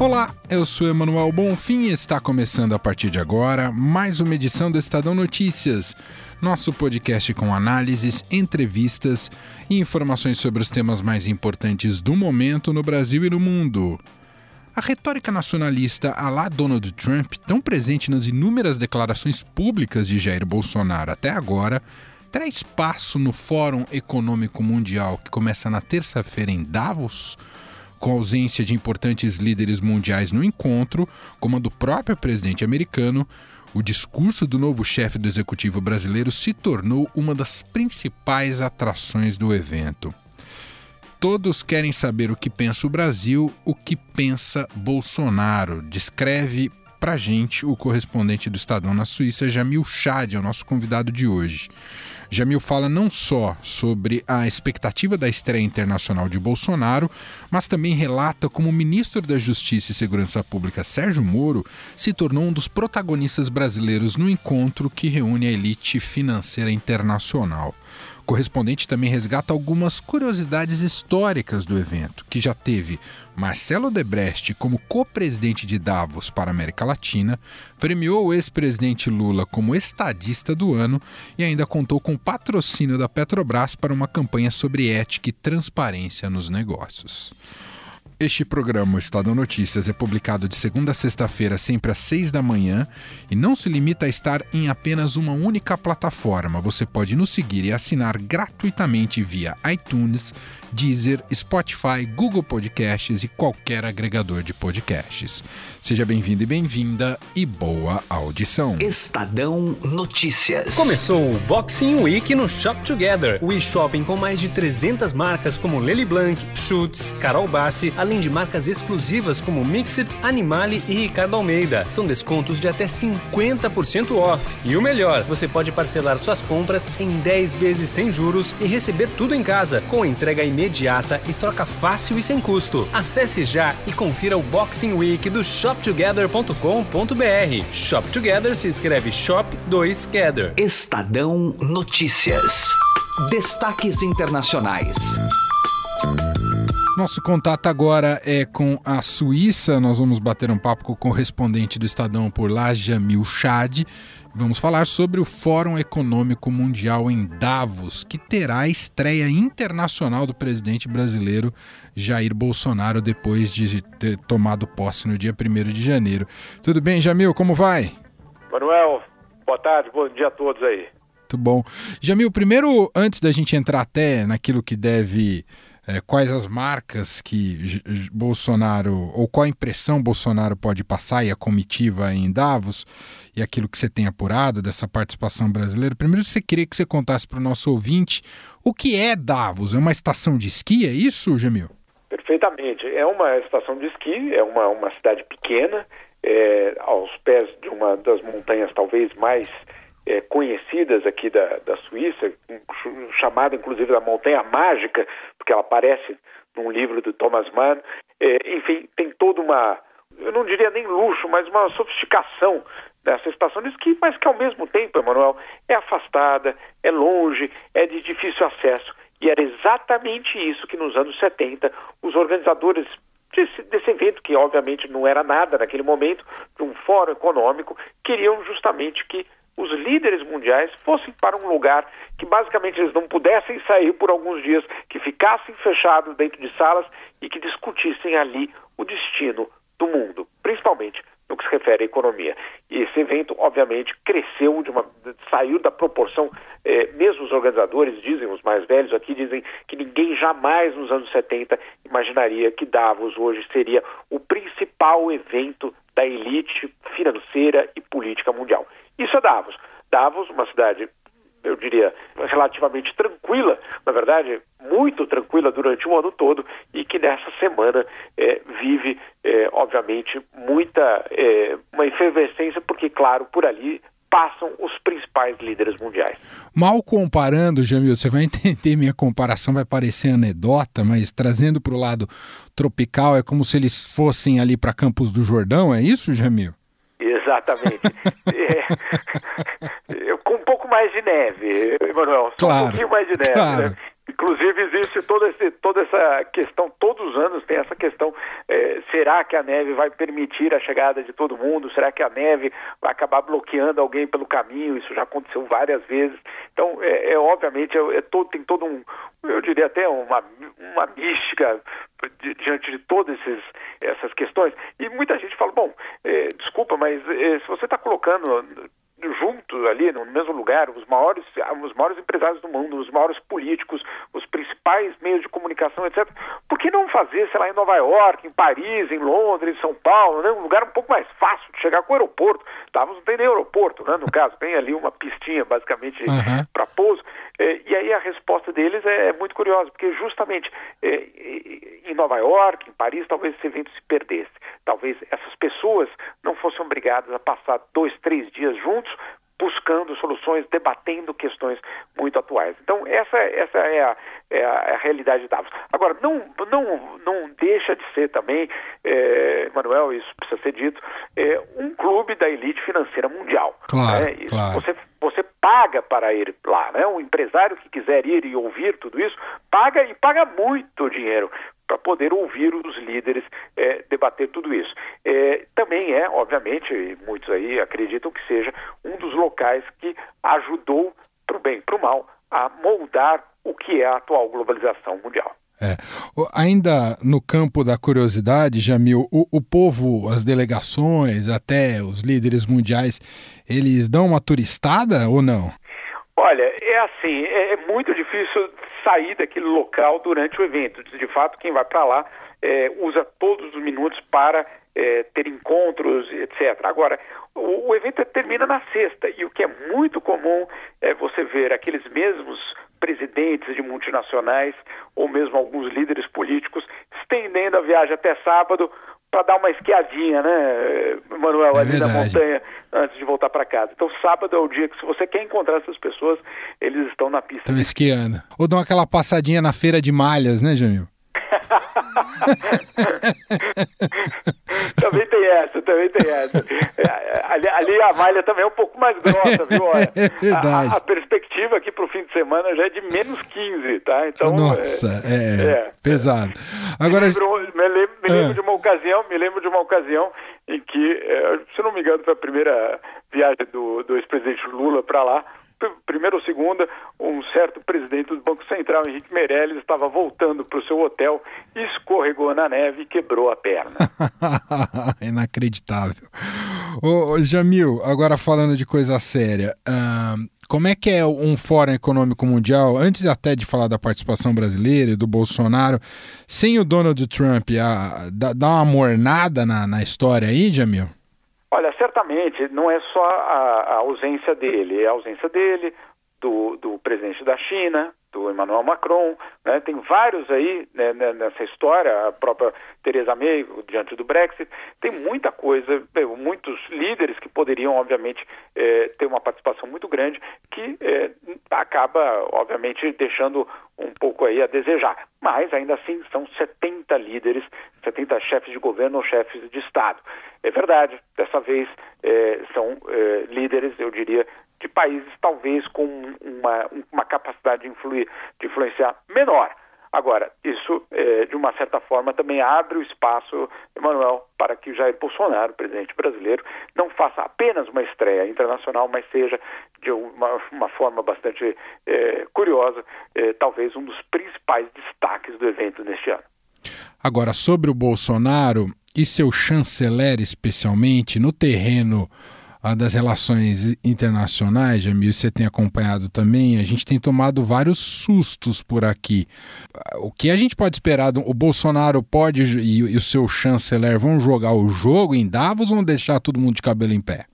Olá, eu sou Emanuel Bonfim e está começando a partir de agora mais uma edição do Estadão Notícias, nosso podcast com análises, entrevistas e informações sobre os temas mais importantes do momento no Brasil e no mundo. A retórica nacionalista a lá Donald Trump, tão presente nas inúmeras declarações públicas de Jair Bolsonaro até agora, terá espaço no Fórum Econômico Mundial que começa na terça-feira em Davos? Com a ausência de importantes líderes mundiais no encontro, como a do próprio presidente americano, o discurso do novo chefe do executivo brasileiro se tornou uma das principais atrações do evento. Todos querem saber o que pensa o Brasil, o que pensa Bolsonaro, descreve pra gente o correspondente do Estadão na Suíça, Jamil Chad, é o nosso convidado de hoje. Jamil fala não só sobre a expectativa da estreia internacional de Bolsonaro, mas também relata como o ministro da Justiça e Segurança Pública, Sérgio Moro, se tornou um dos protagonistas brasileiros no encontro que reúne a elite financeira internacional. O correspondente também resgata algumas curiosidades históricas do evento, que já teve Marcelo Debrecht como co-presidente de Davos para a América Latina, premiou o ex-presidente Lula como estadista do ano e ainda contou com patrocínio da Petrobras para uma campanha sobre ética e transparência nos negócios. Este programa, o Estado Notícias, é publicado de segunda a sexta-feira, sempre às seis da manhã, e não se limita a estar em apenas uma única plataforma. Você pode nos seguir e assinar gratuitamente via iTunes, Deezer, Spotify, Google Podcasts e qualquer agregador de podcasts. Seja bem-vindo e bem-vinda e boa audição. Estadão Notícias. Começou o Boxing Week no Shop Together, o e-shopping com mais de 300 marcas como Lely Blanc, Schutz, Carol Bassi, além de marcas exclusivas como Mixit, Animale e Ricardo Almeida. São descontos de até 50% off. E o melhor, você pode parcelar suas compras em 10 vezes sem juros e receber tudo em casa, com entrega imediata imediata e troca fácil e sem custo. Acesse já e confira o Boxing Week do shoptogether.com.br. Shop Together se escreve Shop 2 Gather. Estadão Notícias. Destaques internacionais. Nosso contato agora é com a Suíça. Nós vamos bater um papo com o correspondente do Estadão por lá, Jamil Chad. Vamos falar sobre o Fórum Econômico Mundial em Davos, que terá a estreia internacional do presidente brasileiro Jair Bolsonaro depois de ter tomado posse no dia 1 de janeiro. Tudo bem, Jamil? Como vai? Manuel, boa tarde, bom dia a todos aí. Muito bom. Jamil, primeiro, antes da gente entrar até naquilo que deve é, quais as marcas que Bolsonaro, ou qual impressão Bolsonaro pode passar e a comitiva em Davos, e aquilo que você tem apurado dessa participação brasileira. Primeiro, você queria que você contasse para o nosso ouvinte o que é Davos? É uma estação de esqui, é isso, Gemil? Perfeitamente. É uma estação de esqui, é uma, uma cidade pequena, é, aos pés de uma das montanhas talvez mais é, conhecidas aqui da, da Suíça, chamada inclusive da Montanha Mágica, porque ela aparece num livro do Thomas Mann. É, enfim, tem toda uma, eu não diria nem luxo, mas uma sofisticação nessa estação esqui, mas que ao mesmo tempo, Emanuel, é afastada, é longe, é de difícil acesso. E era exatamente isso que nos anos 70 os organizadores desse, desse, evento, que obviamente não era nada naquele momento, de um fórum econômico, queriam justamente que os líderes mundiais fossem para um lugar que basicamente eles não pudessem sair por alguns dias, que ficassem fechados dentro de salas e que discutissem ali o destino do mundo, principalmente no que se refere à economia. E esse evento, obviamente, cresceu de uma. saiu da proporção, eh, mesmo os organizadores dizem, os mais velhos aqui dizem que ninguém jamais nos anos 70 imaginaria que Davos hoje seria o principal evento da elite financeira e política mundial. Isso é Davos. Davos, uma cidade, eu diria, relativamente tranquila, na verdade, muito tranquila durante o ano todo e que nessa semana é, vive, é, obviamente, muita é, uma efervescência, porque, claro, por ali passam os principais líderes mundiais. Mal comparando, Jamil, você vai entender minha comparação, vai parecer anedota, mas trazendo para o lado tropical, é como se eles fossem ali para Campos do Jordão, é isso, Jamil? Exatamente. é, com um pouco mais de neve, Emanuel. Claro. Um pouquinho mais de neve. Claro. Né? Inclusive existe toda, esse, toda essa questão, todos os anos tem essa questão, é, será que a neve vai permitir a chegada de todo mundo? Será que a neve vai acabar bloqueando alguém pelo caminho? Isso já aconteceu várias vezes. Então, é, é obviamente, é, é todo, tem todo um, eu diria até uma, uma mística diante de todas essas questões. E muita gente fala, bom, é, desculpa, mas é, se você está colocando juntos ali no mesmo lugar os maiores os maiores empresários do mundo os maiores políticos os principais meios de comunicação etc por que não fazer sei lá em Nova York em Paris em Londres em São Paulo né? um lugar um pouco mais fácil de chegar com o aeroporto Davos não tem nem aeroporto né no caso tem ali uma pistinha basicamente Uhum. para pouso e aí a resposta deles é, é muito curiosa porque justamente é, em Nova York em Paris talvez esse evento se perdesse. Talvez essas pessoas não fossem obrigadas a passar dois três dias juntos buscando soluções, debatendo questões muito atuais. Então essa, essa é, a, é, a, é a realidade de Davos. Agora não não não deixa de ser também, é, Manuel, isso precisa ser dito, é, um clube da elite financeira mundial. Claro, né? Claro. Você você paga para ir lá, né? O empresário que quiser ir e ouvir tudo isso paga e paga muito dinheiro para poder ouvir os líderes é, debater tudo isso. É, também é, obviamente, e muitos aí acreditam que seja um dos locais que ajudou para o bem, para o mal, a moldar o que é a atual globalização mundial. É. Ainda no campo da curiosidade, Jamil, o, o povo, as delegações, até os líderes mundiais, eles dão uma turistada ou não? Olha, é assim, é, é muito difícil sair daquele local durante o evento. De fato, quem vai para lá é, usa todos os minutos para é, ter encontros, etc. Agora, o, o evento termina na sexta e o que é muito comum é você ver aqueles mesmos presidentes de multinacionais ou mesmo alguns líderes políticos estendendo a viagem até sábado para dar uma esquiadinha, né, Manuel, É ali na verdade. montanha antes de voltar para casa. Então, sábado é o dia que, se você quer encontrar essas pessoas, eles estão na pista. Estão esquiando. Ou dão aquela passadinha na feira de malhas, né, Jamil? também tem essa, também tem essa. É, Ali, ali a malha também é um pouco mais grossa, viu? Olha, É verdade. A, a perspectiva aqui para o semana já é de menos 15, tá? Então, Nossa, é, é. pesado. Agora, me lembro, me lembro, me lembro Ah. de uma ocasião, me lembro de uma ocasião em que, eh, se não me engano, foi a primeira viagem do, do ex-presidente Lula para lá. Primeira ou segunda, um certo presidente do Banco Central, Henrique Meirelles, estava voltando para o seu hotel, escorregou na neve e quebrou a perna. Inacreditável. Ô, Jamil, agora falando de coisa séria, como é que é um Fórum Econômico Mundial, antes até de falar da participação brasileira e do Bolsonaro, sem o Donald Trump, a- dá, dá uma mornada na, na história aí, Jamil? Olha, certamente não é só a, a ausência dele, é a ausência dele, do, do presidente da China, do Emmanuel Macron, né? tem vários aí né, né, nessa história, a própria Theresa May diante do Brexit, tem muita coisa, muitos líderes que poderiam, obviamente, eh, ter uma participação muito grande, que eh, acaba, obviamente, deixando um pouco aí a desejar. Mas, ainda assim, são 70 líderes, 70 chefes de governo ou chefes de Estado. É verdade, dessa vez eh, são eh, líderes, eu diria, de países talvez com uma, uma capacidade de, influir, de influenciar menor. Agora, isso, eh, de uma certa forma, também abre o espaço, Emanuel, para que Jair Bolsonaro, presidente brasileiro, não faça apenas uma estreia internacional, mas seja, de uma, uma forma bastante eh, curiosa, eh, talvez um dos principais destaques do evento neste ano. Agora, sobre o Bolsonaro e seu chanceler, especialmente, no terreno ah, das relações internacionais, Jamil, você tem acompanhado também, a gente tem tomado vários sustos por aqui. O que a gente pode esperar? O Bolsonaro pode e, e o seu chanceler vão jogar o jogo em Davos ou vão deixar todo mundo de cabelo em pé?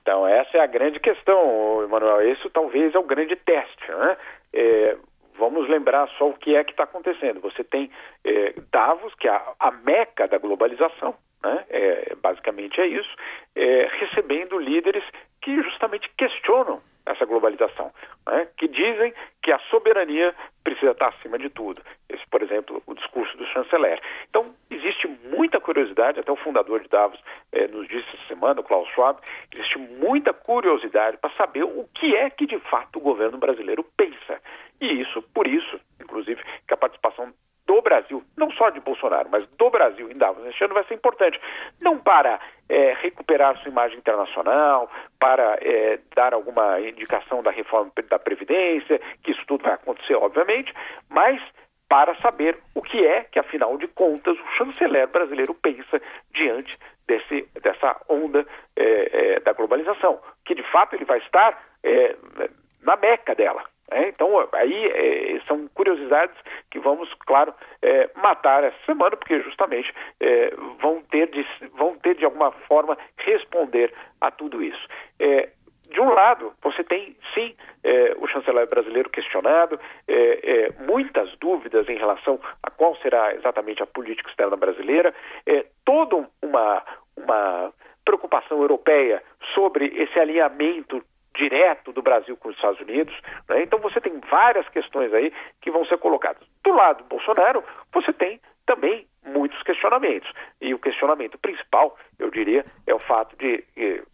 Então, essa é a grande questão, Emanuel. Isso talvez é o grande teste. Né? É, vamos lembrar só o que é que está acontecendo. Você tem é, Davos, que é a, a meca da globalização, né? É, basicamente é isso, é, recebendo líderes que justamente questionam essa globalização, né? que dizem que a soberania precisa estar acima de tudo. Esse, por exemplo, o discurso do chanceler. Então, existe muita curiosidade, até o fundador de Davos eh, nos disse essa semana, Klaus Schwab, existe muita curiosidade para saber o que é que de fato o governo brasileiro pensa. E isso, por isso, inclusive, que a participação do Brasil, não só de Bolsonaro, mas do Brasil em Davos este ano vai ser importante. Não para é, recuperar sua imagem internacional, para é, dar alguma indicação da reforma da Previdência, que isso tudo vai acontecer, obviamente, mas para saber o que é que, afinal de contas, o chanceler brasileiro pensa diante desse, dessa onda é, é da globalização, que de fato ele vai estar é, na meca dela. É, então, aí é, são curiosidades vamos, claro, é, matar essa semana, porque justamente é, vão, ter de, vão ter de alguma forma responder a tudo isso. É, de um lado, você tem sim é, o chanceler brasileiro questionado, muitas dúvidas em relação a qual será exatamente a política externa brasileira, toda uma, uma preocupação europeia sobre esse alinhamento direto do Brasil com os Estados Unidos. Né? Então você tem várias questões aí que vão ser colocadas. Do lado do Bolsonaro, você tem também muitos questionamentos. E o questionamento principal, eu diria, é o fato de,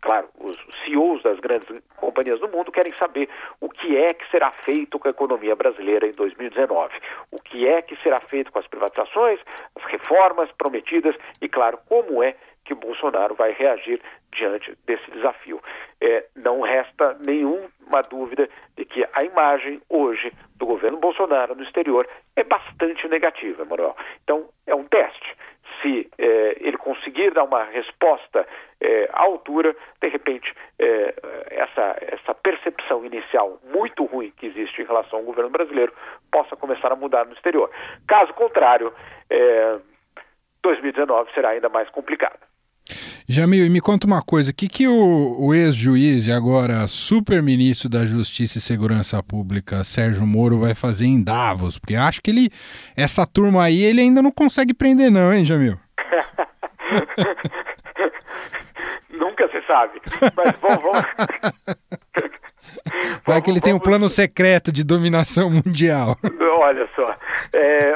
claro, os CEOs das grandes companhias do mundo querem saber o que é que será feito com a economia brasileira em 2019. O que é que será feito com as privatizações, as reformas prometidas e, claro, como é que Bolsonaro vai reagir diante desse desafio. É, não resta nenhuma dúvida de que a imagem hoje do governo Bolsonaro no exterior é bastante negativa, Manuel. Então, é um teste. Se é, ele conseguir dar uma resposta é, à altura, de repente, é, essa, essa percepção inicial muito ruim que existe em relação ao governo brasileiro possa começar a mudar no exterior. Caso contrário, 2019 é, será ainda mais complicado. Jamil, me conta uma coisa, o que, que o, o ex-juiz e agora super-ministro da Justiça e Segurança Pública, Sérgio Moro, vai fazer em Davos? Porque acho que ele, essa turma aí, ele ainda não consegue prender não, hein, Jamil? Nunca se sabe, mas bom, vamos... Vai que ele tem um plano secreto de dominação mundial. Olha só, é,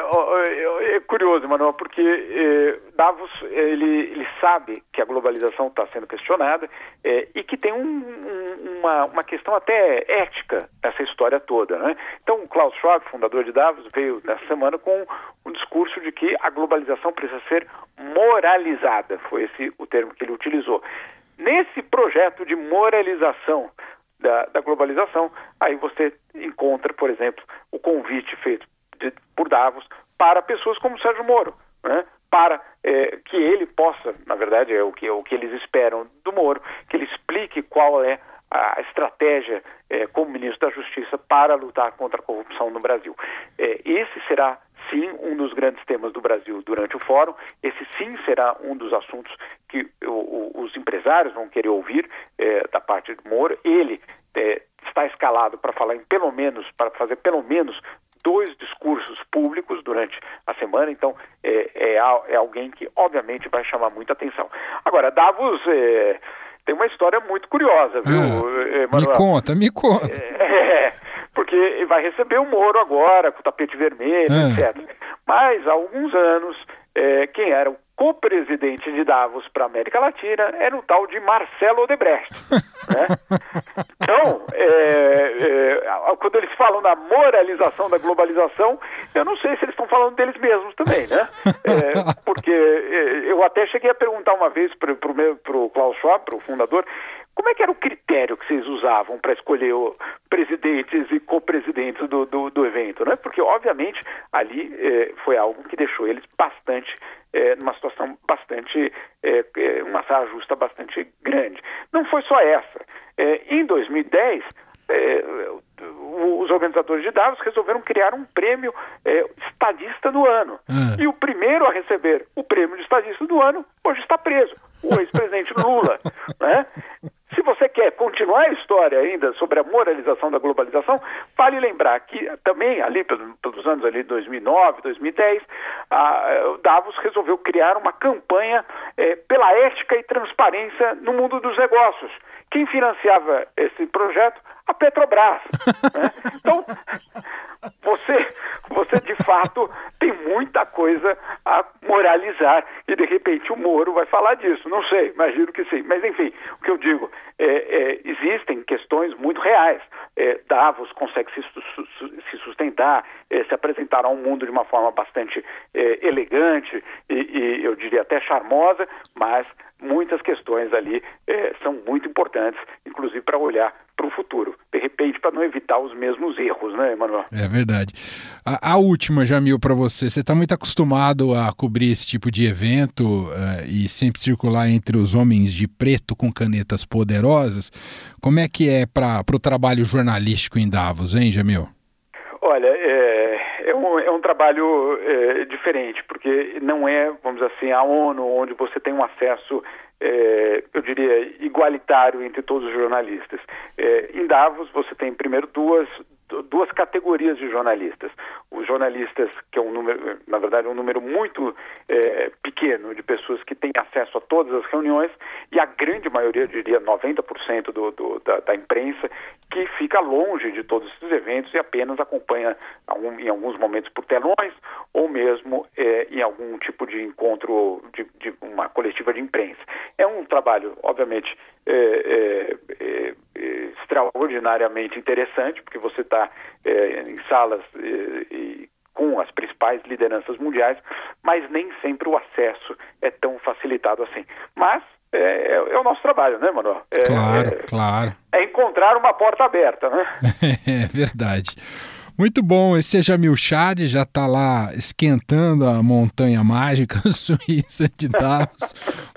é curioso, Manuel, porque é, Davos ele, ele sabe que a globalização está sendo questionada é, e que tem um, um, uma, uma questão até ética nessa história toda. Né? Então, o Klaus Schwab, fundador de Davos, veio nessa semana com um discurso de que a globalização precisa ser moralizada, foi esse o termo que ele utilizou. Nesse projeto de moralização da, da globalização, aí você encontra, por exemplo, o convite feito de, por Davos para pessoas como Sérgio Moro, né? para é, que ele possa, na verdade é o que, o que eles esperam do Moro, que ele explique qual é a estratégia é, como ministro da Justiça para lutar contra a corrupção no Brasil. É, esse será sim um dos grandes temas do Brasil durante o fórum. Esse sim será um dos assuntos que os empresários vão querer ouvir é, da parte do Moro. Ele é, está escalado para falar em pelo menos, para fazer pelo menos dois discursos públicos durante a semana, então é, é, é alguém que obviamente vai chamar muita atenção. Agora, Davos é, tem uma história muito curiosa, viu, ah, Me conta, me conta. É, porque vai receber o Moro agora, com o tapete vermelho, ah. etc. Mas há alguns anos, é, quem era o co-presidente de Davos para a América Latina era o tal de Marcelo Odebrecht. né? Então, é, é, quando eles falam da moralização da globalização, eu não sei se eles estão falando deles mesmos também, né? É, porque é, eu até cheguei a perguntar uma vez para o Klaus Schwab, para o fundador, como é que era o critério que vocês usavam para escolher presidentes e co-presidentes do, do, do, evento, né? Porque, obviamente, ali é, foi algo que deixou eles bastante, é, numa situação bastante, é, é uma saia justa bastante grande. Não foi só essa. É, em 2010, é, os organizadores de Davos resolveram criar um prêmio estadista do ano. Ah. E o primeiro a receber o prêmio de estadista do ano hoje está preso, o ex-presidente Lula. né? Se você quer continuar a história ainda sobre a moralização da globalização, vale lembrar que também ali pelos anos ali 2009, 2010, a Davos resolveu criar uma campanha é, pela ética e transparência no mundo dos negócios. Quem financiava esse projeto? A Petrobras. né? Então, você, de fato tem muita coisa a moralizar e de repente o Moro vai falar disso. Não sei, imagino que sim. Mas enfim, o que eu digo, é, é, existem questões muito reais. É, Davos consegue se, se sustentar, é, se apresentar ao mundo de uma forma bastante é, elegante e, e eu diria até charmosa, mas muitas questões ali é, são muito importantes, inclusive para olhar para o futuro. Para não evitar os mesmos erros, né, Emanuel? É verdade. A, a última, Jamil, para você. Você está muito acostumado a cobrir esse tipo de evento uh, e sempre circular entre os homens de preto com canetas poderosas. Como é que é para o trabalho jornalístico em Davos, hein, Jamil? Olha, é, é, um, é um trabalho é, diferente, porque não é, vamos dizer assim, a ONU, onde você tem um acesso é, eu diria, igualitário entre todos os jornalistas. É, em Davos, você tem primeiro duas, duas categorias de jornalistas. Os jornalistas, que é um número, na verdade, um número muito é, pequeno de pessoas que têm acesso a todas as reuniões, e a grande maioria, eu diria 90% do, do da, da, imprensa, que fica longe de todos esses eventos e apenas acompanha em alguns momentos por telões ou mesmo é, em algum tipo de encontro de, de, uma coletiva de imprensa. É um trabalho, obviamente, é, é, é, é extraordinariamente interessante, porque você está é, em salas e com as principais lideranças mundiais, mas nem sempre o acesso é tão facilitado assim. Mas é, é, é, o nosso trabalho, né, Manuel? É, claro, é, claro. É encontrar uma porta aberta, né? é verdade. Muito bom, esse é Jamil Chad, já está lá esquentando a montanha mágica suíça de Davos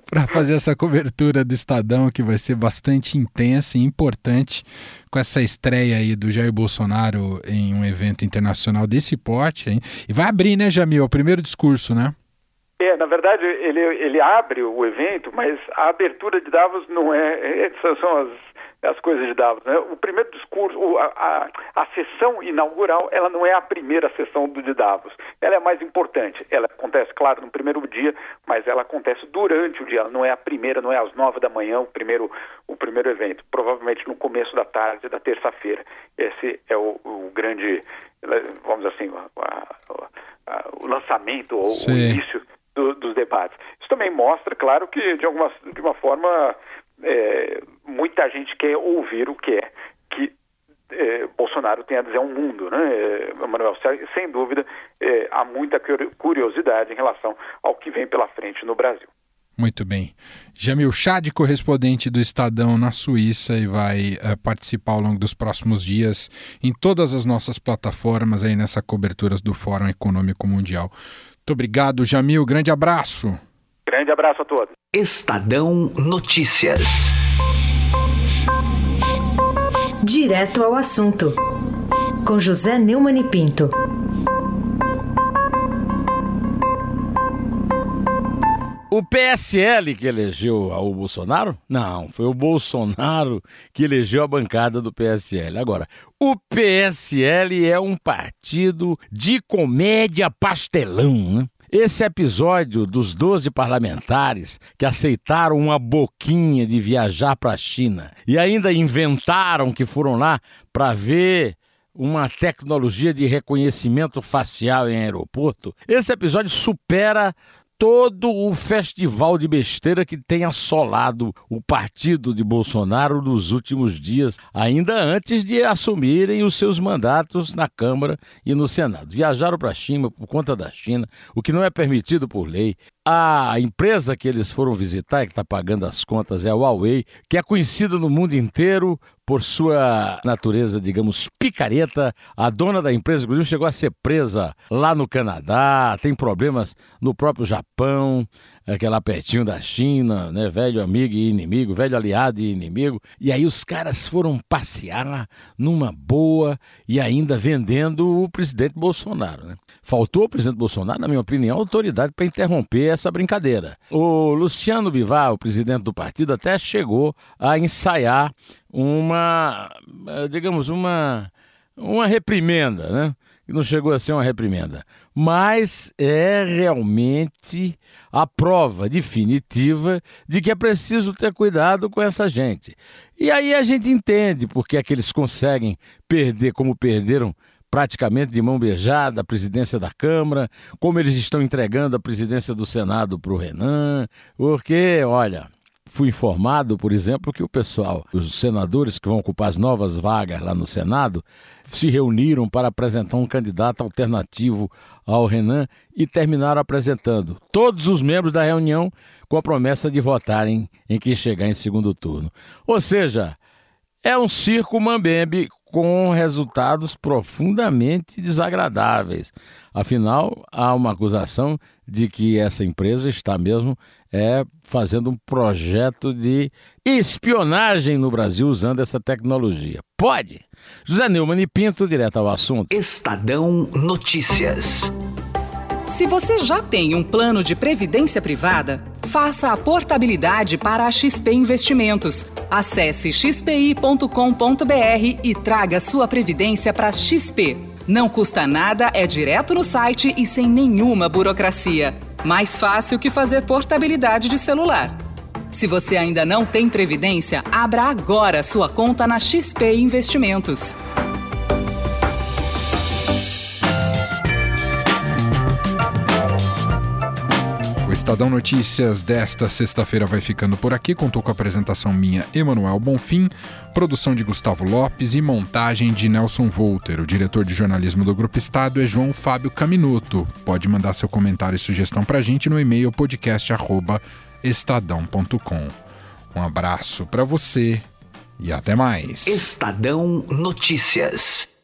para fazer essa cobertura do Estadão, que vai ser bastante intensa e importante com essa estreia aí do Jair Bolsonaro em um evento internacional desse porte. Hein? E vai abrir, né, Jamil? O primeiro discurso, né? É, na verdade, ele, ele abre o evento, mas a abertura de Davos não é. é são as as coisas de Davos. Né? O primeiro discurso, a, a, a, sessão inaugural, ela não é a primeira sessão do de Davos. Ela é mais importante. Ela acontece, claro, no primeiro dia, mas ela acontece durante o dia. Ela não é a primeira, não é às nove da manhã o primeiro, o primeiro evento. Provavelmente no começo da tarde da terça-feira. Esse é o, o, grande, vamos dizer assim, a, o lançamento ou o início do, dos debates. Isso também mostra, claro, que de alguma de uma forma é, muita gente quer ouvir o que é que é, Bolsonaro tem a dizer ao mundo, né, é, Manuel? Sem dúvida, é, há muita curiosidade em relação ao que vem pela frente no Brasil. Muito bem. Jamil Chad, correspondente do Estadão na Suíça, e vai é, participar ao longo dos próximos dias em todas as nossas plataformas aí nessa cobertura do Fórum Econômico Mundial. Muito obrigado, Jamil. Grande abraço. Grande abraço a todos. Estadão Notícias. Direto ao assunto. Com José Neumann e Pinto. O PSL que elegeu o Bolsonaro? Não, foi o Bolsonaro que elegeu a bancada do PSL. Agora, o PSL é um partido de comédia pastelão, né? Esse episódio dos 12 parlamentares que aceitaram uma boquinha de viajar para a China e ainda inventaram que foram lá para ver uma tecnologia de reconhecimento facial em aeroporto, esse episódio supera todo o festival de besteira que tem assolado o partido de Bolsonaro nos últimos dias, ainda antes de assumirem os seus mandatos na Câmara e no Senado. Viajaram para a China por conta da China, o que não é permitido por lei. A empresa que eles foram visitar e que está pagando as contas é a Huawei, que é conhecida no mundo inteiro por sua natureza, digamos, picareta. A dona da empresa, inclusive, chegou a ser presa lá no Canadá, tem problemas no próprio Japão. Aquela pertinho da China, né? Velho amigo e inimigo, velho aliado e inimigo. E aí os caras foram passear numa boa e ainda vendendo o presidente Bolsonaro, né? Faltou o presidente Bolsonaro, na minha opinião, autoridade para interromper essa brincadeira. O Luciano Bivar, o presidente do partido, até chegou a ensaiar uma, eh, digamos, uma, uma reprimenda, né? Não chegou a ser uma reprimenda, mas é realmente a prova definitiva de que é preciso ter cuidado com essa gente. E aí a gente entende porque é que eles conseguem perder como perderam praticamente de mão beijada a presidência da Câmara, como eles estão entregando a presidência do Senado para o Renan, porque, olha, fui informado, por exemplo, que o pessoal, os senadores que vão ocupar as novas vagas lá no Senado, se reuniram para apresentar um candidato alternativo ao Renan e terminaram apresentando todos os membros da reunião com a promessa de votarem em quem chegar em segundo turno. Ou seja, é um circo mambembe com resultados profundamente desagradáveis. Afinal, há uma acusação de que essa empresa está mesmo é, fazendo um projeto de espionagem no Brasil usando essa tecnologia. Pode! José Neumann e Pinto, direto ao assunto. Estadão Notícias. Se você já tem um plano de previdência privada, faça a portabilidade para a XP Investimentos. Acesse xpi.com.br e traga sua previdência para XP. Não custa nada, é direto no site e sem nenhuma burocracia. Mais fácil que fazer portabilidade de celular. Se você ainda não tem previdência, abra agora sua conta na XP Investimentos. Estadão Notícias desta sexta-feira vai ficando por aqui. Contou com a apresentação minha, Emanuel Bonfim, produção de Gustavo Lopes e montagem de Nelson Volter. O diretor de jornalismo do Grupo Estado é João Fábio Caminuto. Pode mandar seu comentário e sugestão para a gente no e-mail podcast@estadão.com. Um abraço para você e até mais. Estadão Notícias.